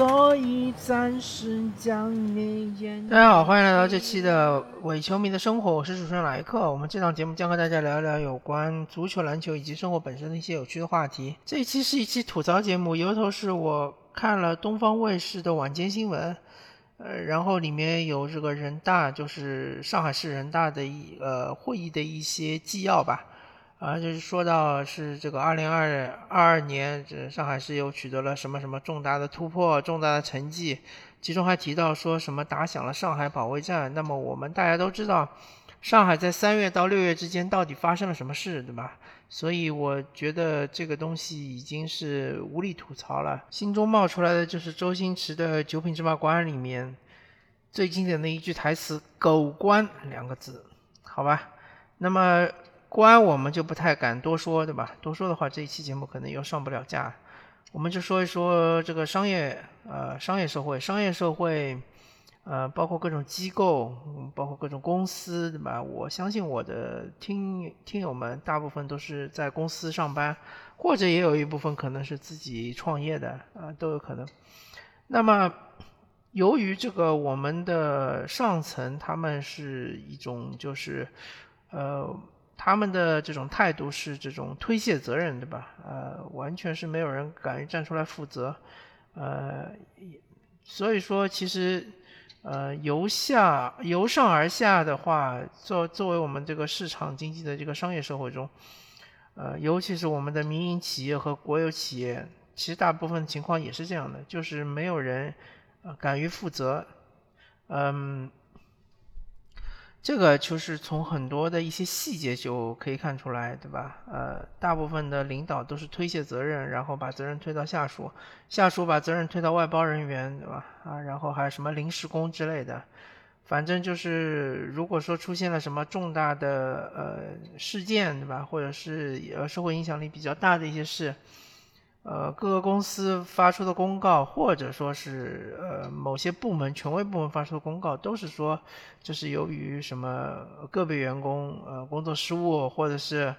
所以暂时将你眼。大家好，欢迎来到这期的伪球迷的生活，我是主持人莱克。我们这档节目将和大家聊一聊有关足球、篮球以及生活本身的一些有趣的话题。这一期是一期吐槽节目，由头是我看了东方卫视的晚间新闻，呃，然后里面有这个人大，就是上海市人大的一呃会议的一些纪要吧。啊，就是说到是这个二零二二年，这上海市又取得了什么什么重大的突破、重大的成绩，其中还提到说什么打响了上海保卫战。那么我们大家都知道，上海在三月到六月之间到底发生了什么事，对吧？所以我觉得这个东西已经是无力吐槽了。心中冒出来的就是周星驰的《九品芝麻官》里面最经典的一句台词“狗官”两个字，好吧？那么。官我们就不太敢多说，对吧？多说的话，这一期节目可能又上不了架。我们就说一说这个商业，呃，商业社会，商业社会，呃，包括各种机构，包括各种公司，对吧？我相信我的听听友们大部分都是在公司上班，或者也有一部分可能是自己创业的，啊，都有可能。那么，由于这个我们的上层他们是一种就是，呃。他们的这种态度是这种推卸责任，对吧？呃，完全是没有人敢于站出来负责，呃，所以说其实，呃，由下由上而下的话，作作为我们这个市场经济的这个商业社会中，呃，尤其是我们的民营企业和国有企业，其实大部分情况也是这样的，就是没有人敢于负责，嗯。这个就是从很多的一些细节就可以看出来，对吧？呃，大部分的领导都是推卸责任，然后把责任推到下属，下属把责任推到外包人员，对吧？啊，然后还有什么临时工之类的，反正就是如果说出现了什么重大的呃事件，对吧？或者是呃社会影响力比较大的一些事。呃，各个公司发出的公告，或者说是呃某些部门、权威部门发出的公告，都是说这是由于什么个别员工呃工作失误，或者是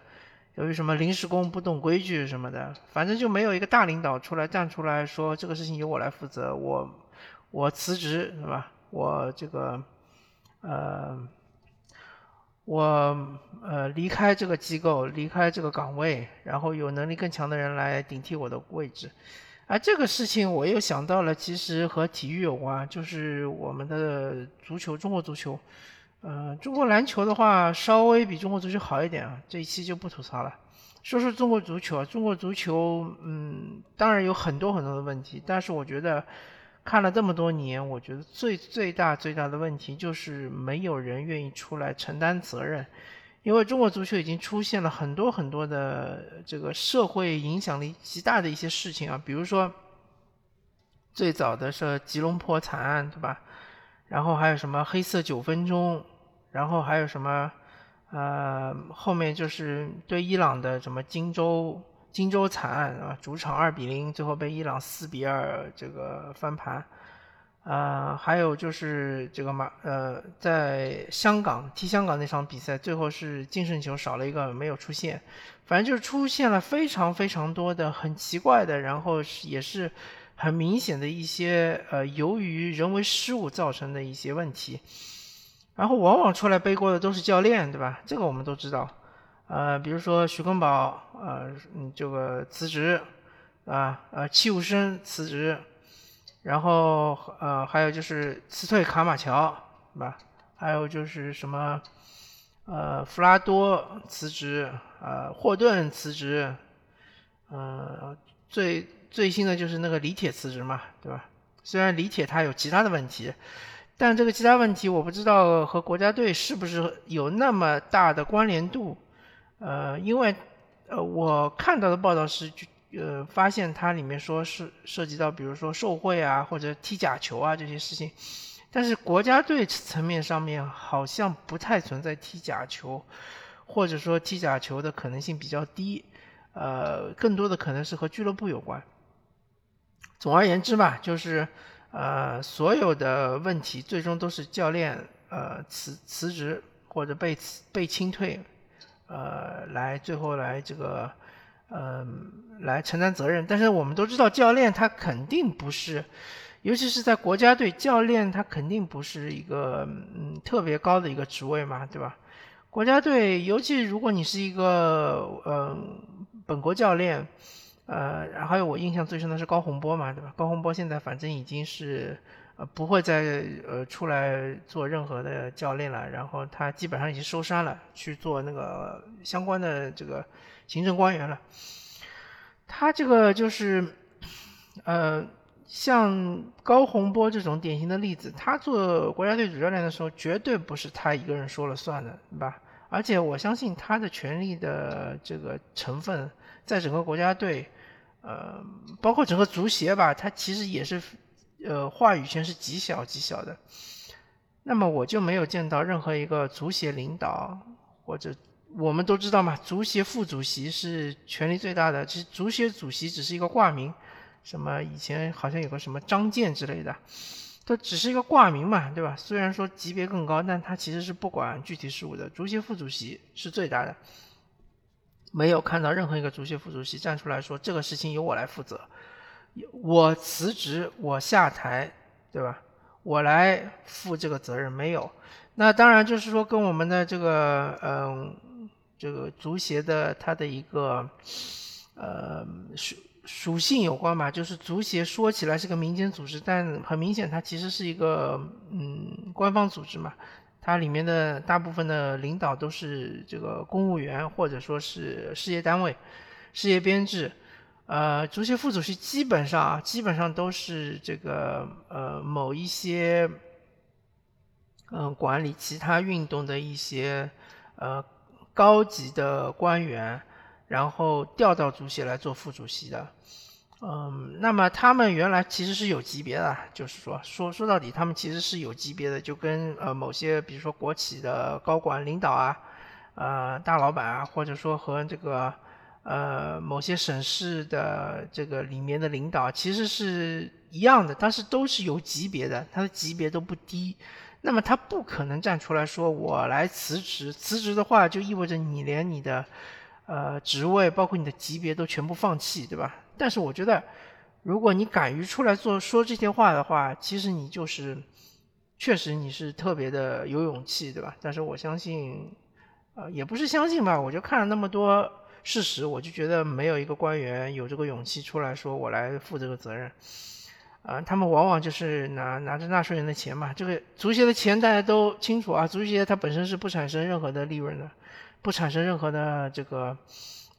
由于什么临时工不懂规矩什么的，反正就没有一个大领导出来站出来说这个事情由我来负责，我我辞职是吧？我这个呃。我呃离开这个机构，离开这个岗位，然后有能力更强的人来顶替我的位置，而这个事情我又想到了，其实和体育有关，就是我们的足球，中国足球，呃，中国篮球的话稍微比中国足球好一点啊，这一期就不吐槽了，说说中国足球啊，中国足球，嗯，当然有很多很多的问题，但是我觉得。看了这么多年，我觉得最最大最大的问题就是没有人愿意出来承担责任，因为中国足球已经出现了很多很多的这个社会影响力极大的一些事情啊，比如说最早的是吉隆坡惨案，对吧？然后还有什么黑色九分钟，然后还有什么呃后面就是对伊朗的什么荆州。荆州惨案啊，主场二比零，最后被伊朗四比二这个翻盘，啊，还有就是这个马呃，在香港踢香港那场比赛，最后是净胜球少了一个没有出现，反正就是出现了非常非常多的很奇怪的，然后也是很明显的一些呃，由于人为失误造成的一些问题，然后往往出来背锅的都是教练，对吧？这个我们都知道。呃，比如说徐根宝，呃，嗯，这个辞职，啊，呃，戚务生辞职，然后呃，还有就是辞退卡马乔，是吧？还有就是什么，呃，弗拉多辞职，呃，霍顿辞职，呃，最最新的就是那个李铁辞职嘛，对吧？虽然李铁他有其他的问题，但这个其他问题我不知道和国家队是不是有那么大的关联度。呃，因为呃，我看到的报道是，呃，发现它里面说是涉及到，比如说受贿啊，或者踢假球啊这些事情，但是国家队层面上面好像不太存在踢假球，或者说踢假球的可能性比较低，呃，更多的可能是和俱乐部有关。总而言之吧，就是呃，所有的问题最终都是教练呃辞辞职或者被辞被清退。呃，来最后来这个，嗯，来承担责任。但是我们都知道，教练他肯定不是，尤其是在国家队，教练他肯定不是一个嗯特别高的一个职位嘛，对吧？国家队，尤其如果你是一个嗯本国教练，呃，还有我印象最深的是高洪波嘛，对吧？高洪波现在反正已经是不会再呃出来做任何的教练了，然后他基本上已经收山了，去做那个相关的这个行政官员了。他这个就是呃像高洪波这种典型的例子，他做国家队主教练的时候，绝对不是他一个人说了算的，对吧？而且我相信他的权力的这个成分，在整个国家队。呃，包括整个足协吧，他其实也是，呃，话语权是极小极小的。那么我就没有见到任何一个足协领导，或者我们都知道嘛，足协副主席是权力最大的，其实足协主席只是一个挂名，什么以前好像有个什么张健之类的，都只是一个挂名嘛，对吧？虽然说级别更高，但他其实是不管具体事务的，足协副主席是最大的。没有看到任何一个足协副主席站出来说这个事情由我来负责，我辞职，我下台，对吧？我来负这个责任，没有。那当然就是说跟我们的这个嗯，这个足协的它的一个呃属属性有关吧。就是足协说起来是个民间组织，但很明显它其实是一个嗯官方组织嘛。它里面的大部分的领导都是这个公务员，或者说是事业单位、事业编制。呃，足协副主席基本上啊，基本上都是这个呃某一些嗯管理其他运动的一些呃高级的官员，然后调到足协来做副主席的。嗯，那么他们原来其实是有级别的，就是说说说到底，他们其实是有级别的，就跟呃某些比如说国企的高管领导啊，呃大老板啊，或者说和这个呃某些省市的这个里面的领导其实是一样的，但是都是有级别的，他的级别都不低。那么他不可能站出来说我来辞职，辞职的话就意味着你连你的呃职位，包括你的级别都全部放弃，对吧？但是我觉得，如果你敢于出来做说这些话的话，其实你就是，确实你是特别的有勇气，对吧？但是我相信，呃，也不是相信吧，我就看了那么多事实，我就觉得没有一个官员有这个勇气出来说我来负这个责任，啊，他们往往就是拿拿着纳税人的钱嘛，这个足协的钱大家都清楚啊，足协它本身是不产生任何的利润的，不产生任何的这个。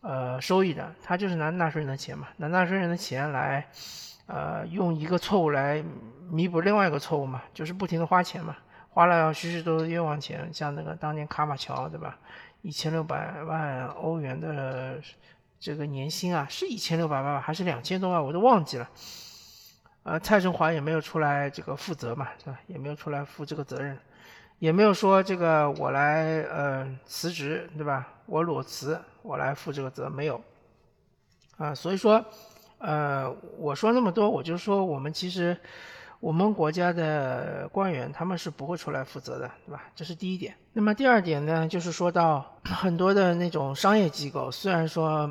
呃，收益的，他就是拿纳税人的钱嘛，拿纳税人的钱来，呃，用一个错误来弥补另外一个错误嘛，就是不停的花钱嘛，花了许许多多冤枉钱，像那个当年卡马乔，对吧？一千六百万欧元的这个年薪啊，是一千六百万还是两千多万，我都忘记了。呃，蔡振华也没有出来这个负责嘛，是吧？也没有出来负这个责任。也没有说这个我来呃辞职对吧？我裸辞，我来负这个责没有啊。所以说，呃，我说那么多，我就说我们其实我们国家的官员他们是不会出来负责的，对吧？这是第一点。那么第二点呢，就是说到 很多的那种商业机构，虽然说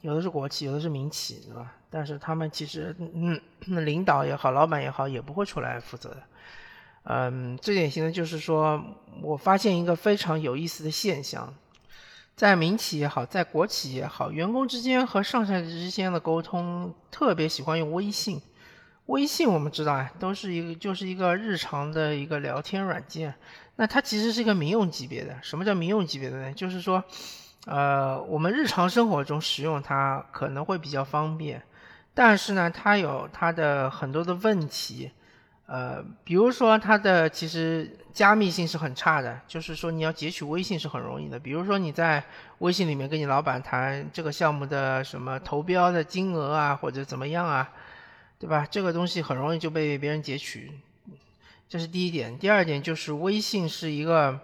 有的是国企，有的是民企，对吧？但是他们其实嗯，那领导也好，老板也好，也不会出来负责的。嗯，最典型的就是说，我发现一个非常有意思的现象，在民企也好，在国企也好，员工之间和上下级之间的沟通特别喜欢用微信。微信我们知道啊，都是一个就是一个日常的一个聊天软件。那它其实是一个民用级别的。什么叫民用级别的呢？就是说，呃，我们日常生活中使用它可能会比较方便，但是呢，它有它的很多的问题。呃，比如说它的其实加密性是很差的，就是说你要截取微信是很容易的。比如说你在微信里面跟你老板谈这个项目的什么投标的金额啊，或者怎么样啊，对吧？这个东西很容易就被别人截取，这是第一点。第二点就是微信是一个，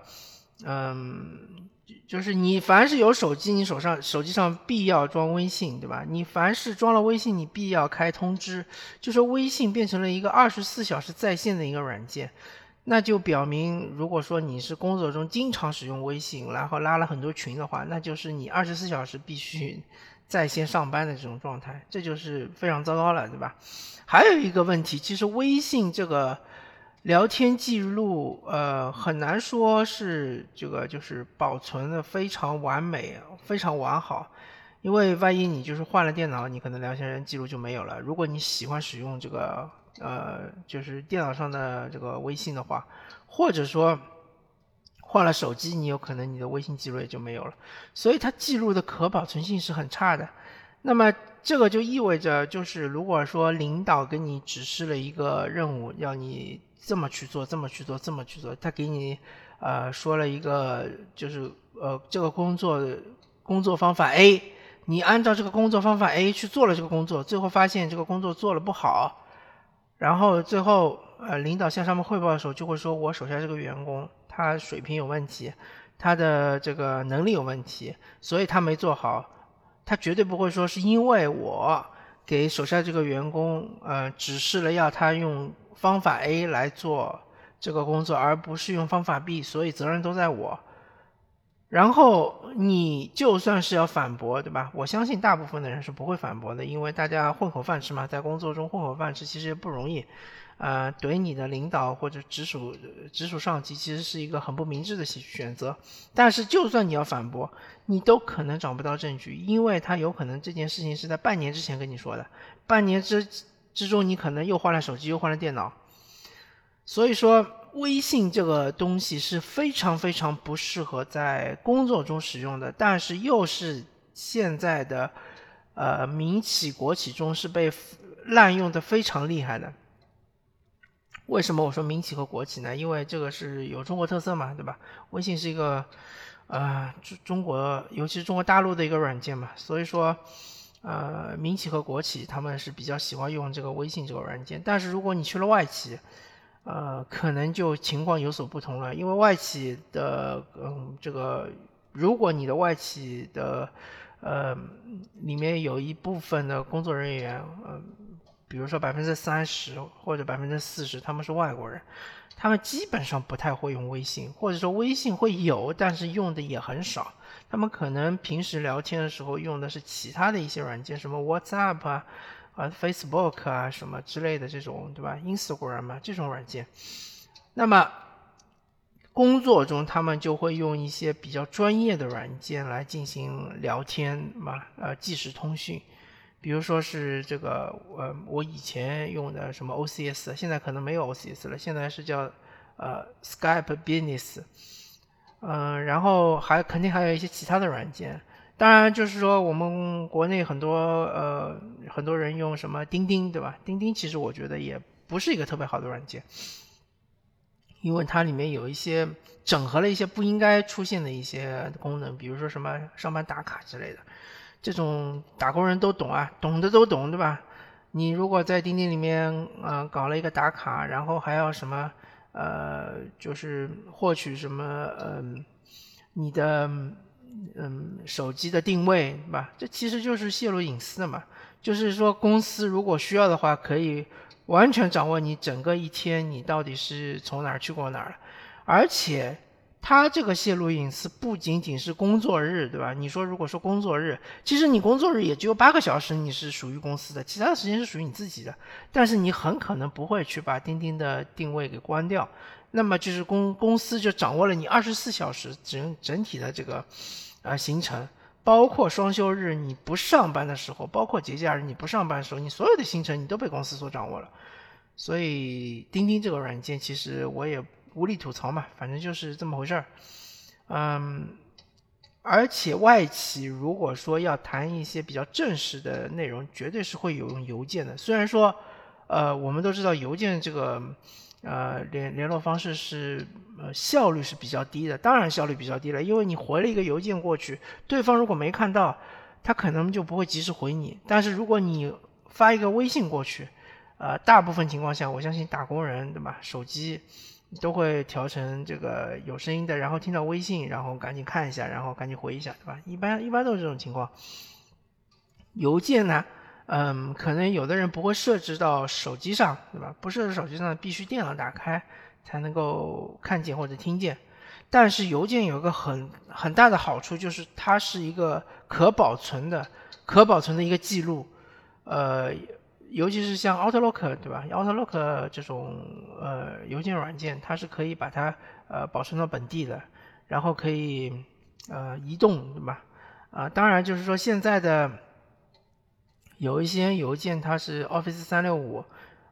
嗯。就是你凡是有手机，你手上手机上必要装微信，对吧？你凡是装了微信，你必要开通知，就说微信变成了一个二十四小时在线的一个软件。那就表明，如果说你是工作中经常使用微信，然后拉了很多群的话，那就是你二十四小时必须在线上班的这种状态，这就是非常糟糕了，对吧？还有一个问题，其实微信这个聊天记录，呃，很难说是这个就是保存的非常完美、非常完好，因为万一你就是换了电脑，你可能聊天记录就没有了。如果你喜欢使用这个。呃，就是电脑上的这个微信的话，或者说换了手机，你有可能你的微信记录也就没有了，所以它记录的可保存性是很差的。那么这个就意味着，就是如果说领导给你指示了一个任务，要你这么去做，这么去做，这么去做，他给你呃说了一个就是呃这个工作工作方法 A，你按照这个工作方法 A 去做了这个工作，最后发现这个工作做了不好。然后最后，呃，领导向上面汇报的时候，就会说我手下这个员工他水平有问题，他的这个能力有问题，所以他没做好。他绝对不会说是因为我给手下这个员工，呃，指示了要他用方法 A 来做这个工作，而不是用方法 B，所以责任都在我。然后你就算是要反驳，对吧？我相信大部分的人是不会反驳的，因为大家混口饭吃嘛，在工作中混口饭吃其实也不容易。呃，怼你的领导或者直属直属上级，其实是一个很不明智的选择。但是就算你要反驳，你都可能找不到证据，因为他有可能这件事情是在半年之前跟你说的，半年之之中你可能又换了手机，又换了电脑，所以说。微信这个东西是非常非常不适合在工作中使用的，但是又是现在的呃民企国企中是被滥用的非常厉害的。为什么我说民企和国企呢？因为这个是有中国特色嘛，对吧？微信是一个呃中中国，尤其是中国大陆的一个软件嘛，所以说呃民企和国企他们是比较喜欢用这个微信这个软件。但是如果你去了外企，呃，可能就情况有所不同了，因为外企的，嗯，这个，如果你的外企的，呃，里面有一部分的工作人员，嗯，比如说百分之三十或者百分之四十，他们是外国人，他们基本上不太会用微信，或者说微信会有，但是用的也很少，他们可能平时聊天的时候用的是其他的一些软件，什么 WhatsApp 啊。啊，Facebook 啊，什么之类的这种，对吧？Instagram 啊，这种软件。那么工作中，他们就会用一些比较专业的软件来进行聊天嘛，呃，即时通讯。比如说是这个，呃，我以前用的什么 OCS，现在可能没有 OCS 了，现在是叫呃 Skype Business。嗯，然后还肯定还有一些其他的软件。当然，就是说我们国内很多呃很多人用什么钉钉，对吧？钉钉其实我觉得也不是一个特别好的软件，因为它里面有一些整合了一些不应该出现的一些功能，比如说什么上班打卡之类的，这种打工人都懂啊，懂的都懂，对吧？你如果在钉钉里面呃搞了一个打卡，然后还要什么呃就是获取什么嗯你的。嗯，手机的定位，对吧？这其实就是泄露隐私的嘛。就是说，公司如果需要的话，可以完全掌握你整个一天你到底是从哪儿去过哪儿。而且，它这个泄露隐私不仅仅是工作日，对吧？你说，如果说工作日，其实你工作日也只有八个小时，你是属于公司的，其他的时间是属于你自己的。但是你很可能不会去把钉钉的定位给关掉。那么就是公公司就掌握了你二十四小时整整体的这个，啊行程，包括双休日你不上班的时候，包括节假日你不上班的时候，你所有的行程你都被公司所掌握了。所以钉钉这个软件其实我也无力吐槽嘛，反正就是这么回事儿。嗯，而且外企如果说要谈一些比较正式的内容，绝对是会有用邮件的。虽然说，呃，我们都知道邮件这个。呃，联联络方式是呃效率是比较低的，当然效率比较低了，因为你回了一个邮件过去，对方如果没看到，他可能就不会及时回你。但是如果你发一个微信过去，呃，大部分情况下，我相信打工人对吧，手机都会调成这个有声音的，然后听到微信，然后赶紧看一下，然后赶紧回一下，对吧？一般一般都是这种情况。邮件呢？嗯，可能有的人不会设置到手机上，对吧？不设置手机上，必须电脑打开才能够看见或者听见。但是邮件有个很很大的好处，就是它是一个可保存的、可保存的一个记录。呃，尤其是像 Outlook 对吧？Outlook 这种呃邮件软件，它是可以把它呃保存到本地的，然后可以呃移动对吧？啊，当然就是说现在的有一些邮件它是 Office 三六五，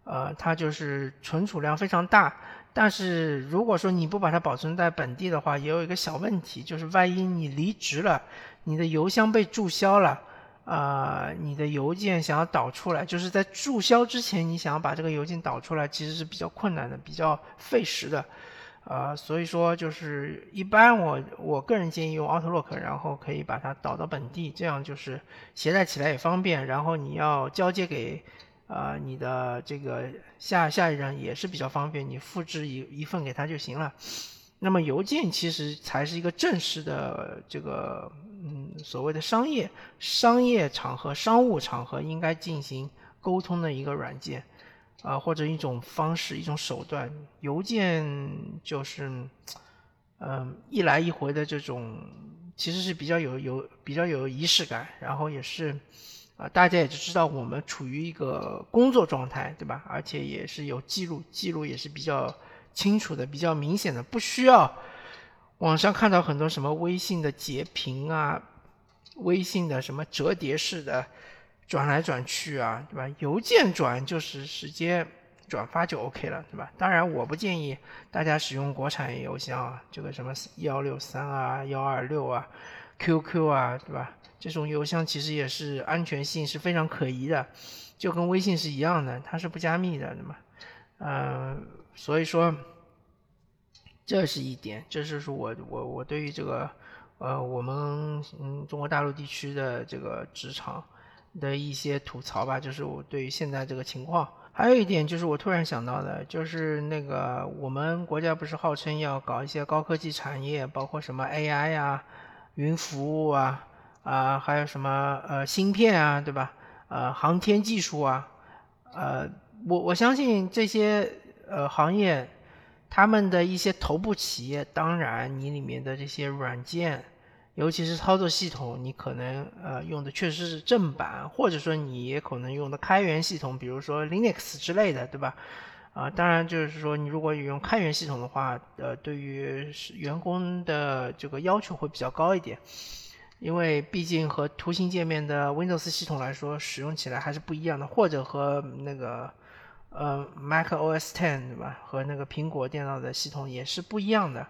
呃，它就是存储量非常大。但是如果说你不把它保存在本地的话，也有一个小问题，就是万一你离职了，你的邮箱被注销了，啊，你的邮件想要导出来，就是在注销之前，你想要把这个邮件导出来，其实是比较困难的，比较费时的，啊，所以说就是一般我我个人建议用 Outlook，然后可以把它导到本地，这样就是携带起来也方便，然后你要交接给。啊，你的这个下下一任也是比较方便，你复制一一份给他就行了。那么邮件其实才是一个正式的这个所谓的商业商业场合、商务场合应该进行沟通的一个软件啊，或者一种方式、一种手段。邮件就是嗯一来一回的这种，其实是比较有有比较有仪式感，然后也是。啊，大家也就知道我们处于一个工作状态，对吧？而且也是有记录，记录也是比较清楚的、比较明显的，不需要网上看到很多什么微信的截屏啊、微信的什么折叠式的转来转去啊，对吧？邮件转就是直接转发就 OK 了，对吧？当然，我不建议大家使用国产邮箱啊，这个什么幺六三啊、幺二六啊、QQ 啊，对吧？这种邮箱其实也是安全性是非常可疑的，就跟微信是一样的，它是不加密的，对吗？嗯，所以说这是一点，这就是我我我对于这个呃我们嗯中国大陆地区的这个职场的一些吐槽吧，就是我对于现在这个情况。还有一点就是我突然想到的，就是那个我们国家不是号称要搞一些高科技产业，包括什么 AI 啊、云服务啊。啊，还有什么呃芯片啊，对吧？呃，航天技术啊，呃，我我相信这些呃行业，他们的一些头部企业，当然你里面的这些软件，尤其是操作系统，你可能呃用的确实是正版，或者说你也可能用的开源系统，比如说 Linux 之类的，对吧？啊，当然就是说你如果用开源系统的话，呃，对于员工的这个要求会比较高一点。因为毕竟和图形界面的 Windows 系统来说，使用起来还是不一样的，或者和那个呃 Mac OS Ten 对吧？和那个苹果电脑的系统也是不一样的。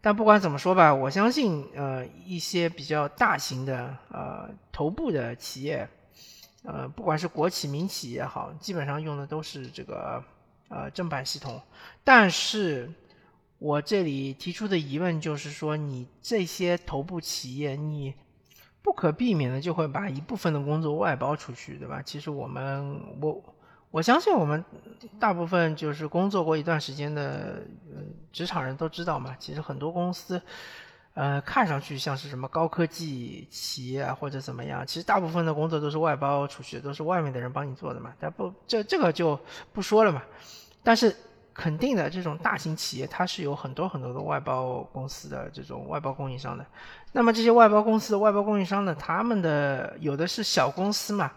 但不管怎么说吧，我相信呃一些比较大型的呃头部的企业，呃不管是国企民企也好，基本上用的都是这个呃正版系统，但是。我这里提出的疑问就是说，你这些头部企业，你不可避免的就会把一部分的工作外包出去，对吧？其实我们，我我相信我们大部分就是工作过一段时间的职场人都知道嘛。其实很多公司，呃，看上去像是什么高科技企业啊，或者怎么样，其实大部分的工作都是外包出去，都是外面的人帮你做的嘛。但不，这这个就不说了嘛。但是。肯定的，这种大型企业它是有很多很多的外包公司的这种外包供应商的。那么这些外包公司的外包供应商呢，他们的有的是小公司嘛，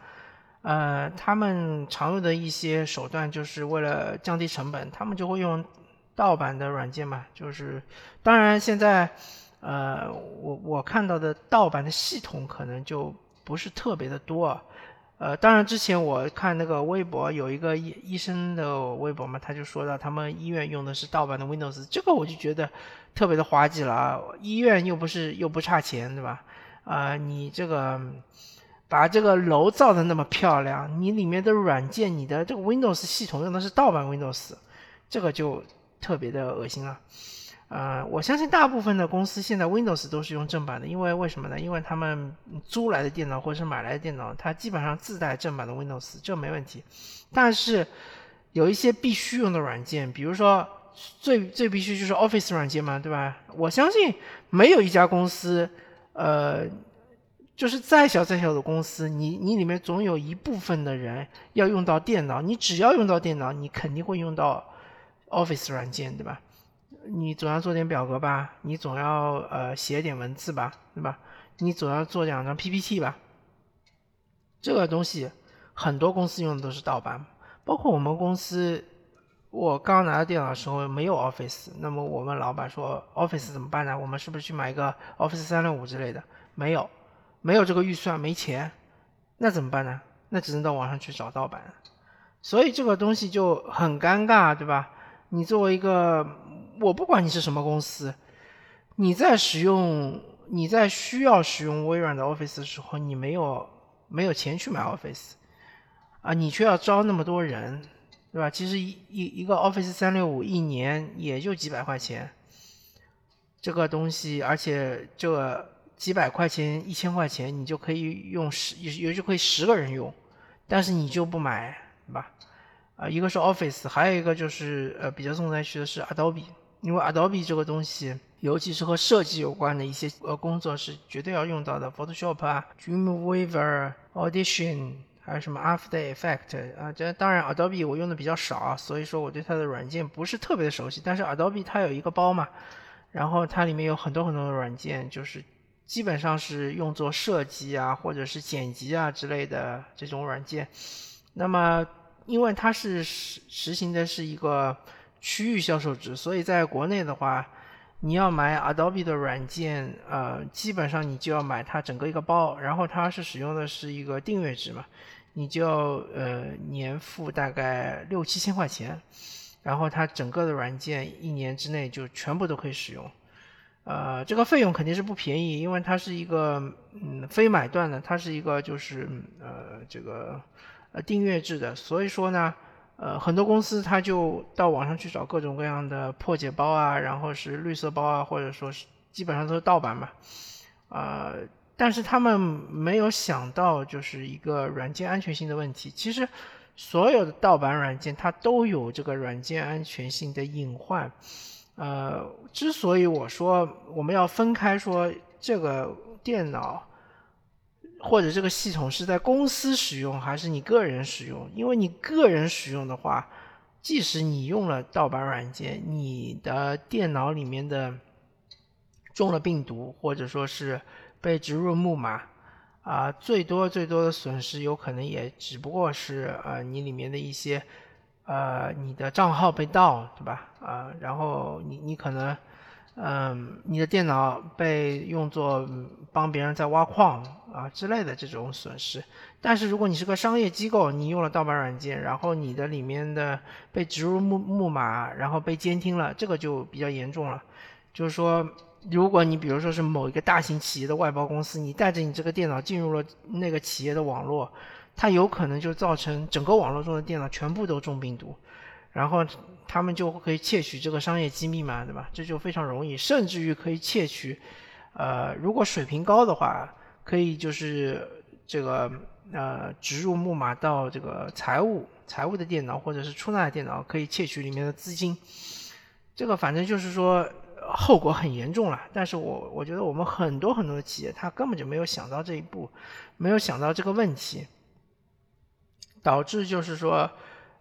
呃，他们常用的一些手段就是为了降低成本，他们就会用盗版的软件嘛。就是当然现在，呃，我我看到的盗版的系统可能就不是特别的多。呃，当然，之前我看那个微博有一个医医生的微博嘛，他就说到他们医院用的是盗版的 Windows，这个我就觉得特别的滑稽了啊！医院又不是又不差钱，对吧？啊，你这个把这个楼造的那么漂亮，你里面的软件，你的这个 Windows 系统用的是盗版 Windows，这个就特别的恶心了。呃，我相信大部分的公司现在 Windows 都是用正版的，因为为什么呢？因为他们租来的电脑或者是买来的电脑，它基本上自带正版的 Windows，这没问题。但是有一些必须用的软件，比如说最最必须就是 Office 软件嘛，对吧？我相信没有一家公司，呃，就是再小再小的公司，你你里面总有一部分的人要用到电脑，你只要用到电脑，你肯定会用到。Office 软件，对吧？你总要做点表格吧，你总要呃写点文字吧，对吧？你总要做两张 PPT 吧。这个东西很多公司用的都是盗版，包括我们公司。我刚拿到电脑的时候没有 Office，那么我们老板说 Office 怎么办呢？我们是不是去买一个 Office 三六五之类的？没有，没有这个预算，没钱，那怎么办呢？那只能到网上去找盗版。所以这个东西就很尴尬，对吧？你作为一个，我不管你是什么公司，你在使用，你在需要使用微软的 Office 的时候，你没有没有钱去买 Office，啊，你却要招那么多人。对吧？其实一一一个 Office 三六五一年也就几百块钱，这个东西，而且这几百块钱、一千块钱，你就可以用十，也也就可以十个人用，但是你就不买，对吧？啊，一个是 Office，还有一个就是呃比较重灾区的是 Adobe，因为 Adobe 这个东西，尤其是和设计有关的一些呃工作是绝对要用到的，Photoshop 啊，Dreamweaver、Audition。还有什么 After Effect 啊？这当然 Adobe 我用的比较少，所以说我对它的软件不是特别的熟悉。但是 Adobe 它有一个包嘛，然后它里面有很多很多的软件，就是基本上是用作设计啊，或者是剪辑啊之类的这种软件。那么因为它是实实行的是一个区域销售制，所以在国内的话。你要买 Adobe 的软件，呃，基本上你就要买它整个一个包，然后它是使用的是一个订阅制嘛，你就要呃年付大概六七千块钱，然后它整个的软件一年之内就全部都可以使用，呃，这个费用肯定是不便宜，因为它是一个嗯非买断的，它是一个就是呃这个呃订阅制的，所以说呢。呃，很多公司他就到网上去找各种各样的破解包啊，然后是绿色包啊，或者说是基本上都是盗版嘛，啊，但是他们没有想到就是一个软件安全性的问题。其实所有的盗版软件它都有这个软件安全性的隐患。呃，之所以我说我们要分开说这个电脑。或者这个系统是在公司使用还是你个人使用？因为你个人使用的话，即使你用了盗版软件，你的电脑里面的中了病毒，或者说是被植入木马，啊，最多最多的损失有可能也只不过是呃你里面的一些呃你的账号被盗，对吧？啊，然后你你可能。嗯，你的电脑被用作帮别人在挖矿啊之类的这种损失，但是如果你是个商业机构，你用了盗版软件，然后你的里面的被植入木木马，然后被监听了，这个就比较严重了。就是说，如果你比如说是某一个大型企业的外包公司，你带着你这个电脑进入了那个企业的网络，它有可能就造成整个网络中的电脑全部都中病毒。然后他们就可以窃取这个商业机密嘛，对吧？这就非常容易，甚至于可以窃取，呃，如果水平高的话，可以就是这个呃植入木马到这个财务财务的电脑或者是出纳的电脑，可以窃取里面的资金。这个反正就是说后果很严重了。但是我我觉得我们很多很多的企业他根本就没有想到这一步，没有想到这个问题，导致就是说。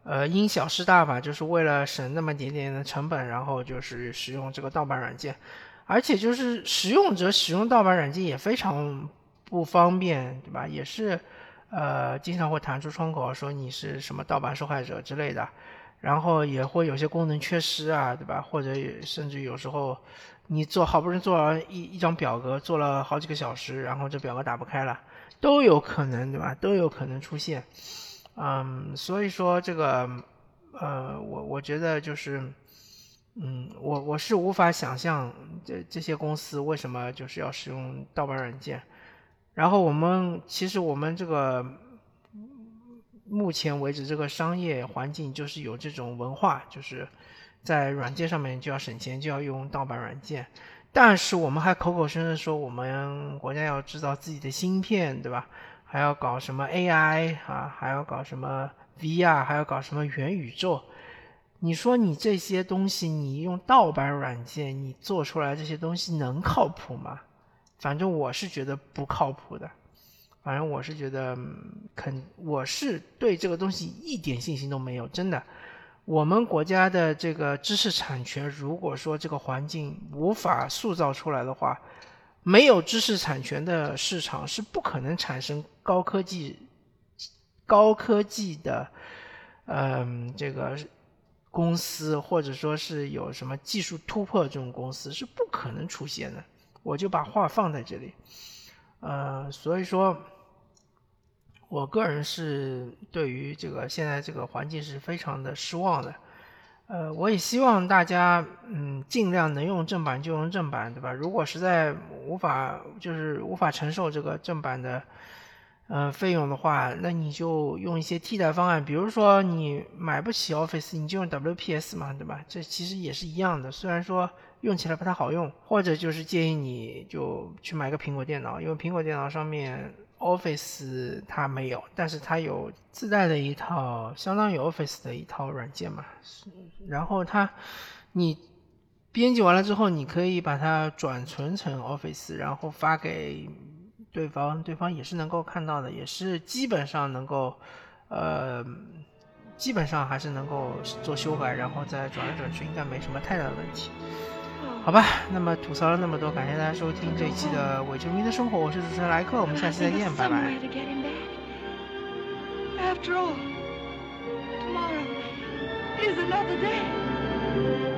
呃，因小失大吧，就是为了省那么点点的成本，然后就是使用这个盗版软件，而且就是使用者使用盗版软件也非常不方便，对吧？也是，呃，经常会弹出窗口说你是什么盗版受害者之类的，然后也会有些功能缺失啊，对吧？或者甚至有时候你做好不容易做完一一张表格，做了好几个小时，然后这表格打不开了，都有可能，对吧？都有可能出现。嗯，所以说这个，呃，我我觉得就是，嗯，我我是无法想象这这些公司为什么就是要使用盗版软件。然后我们其实我们这个目前为止这个商业环境就是有这种文化，就是在软件上面就要省钱，就要用盗版软件。但是我们还口口声声说我们国家要制造自己的芯片，对吧？还要搞什么 AI 啊？还要搞什么 VR？还要搞什么元宇宙？你说你这些东西，你用盗版软件，你做出来这些东西能靠谱吗？反正我是觉得不靠谱的。反正我是觉得肯，我是对这个东西一点信心都没有。真的，我们国家的这个知识产权，如果说这个环境无法塑造出来的话，没有知识产权的市场是不可能产生高科技、高科技的，嗯，这个公司或者说是有什么技术突破这种公司是不可能出现的。我就把话放在这里，呃，所以说。我个人是对于这个现在这个环境是非常的失望的，呃，我也希望大家嗯尽量能用正版就用正版，对吧？如果实在无法就是无法承受这个正版的呃费用的话，那你就用一些替代方案，比如说你买不起 Office，你就用 WPS 嘛，对吧？这其实也是一样的，虽然说用起来不太好用，或者就是建议你就去买个苹果电脑，因为苹果电脑上面。Office 它没有，但是它有自带的一套相当于 Office 的一套软件嘛。然后它，你编辑完了之后，你可以把它转存成 Office，然后发给对方，对方也是能够看到的，也是基本上能够，呃，基本上还是能够做修改，然后再转来转去，应该没什么太大的问题。好吧，那么吐槽了那么多，感谢大家收听这一期的伪球迷的生活，我是主持人莱克，我们下期再见，拜拜。After all, tomorrow is another day.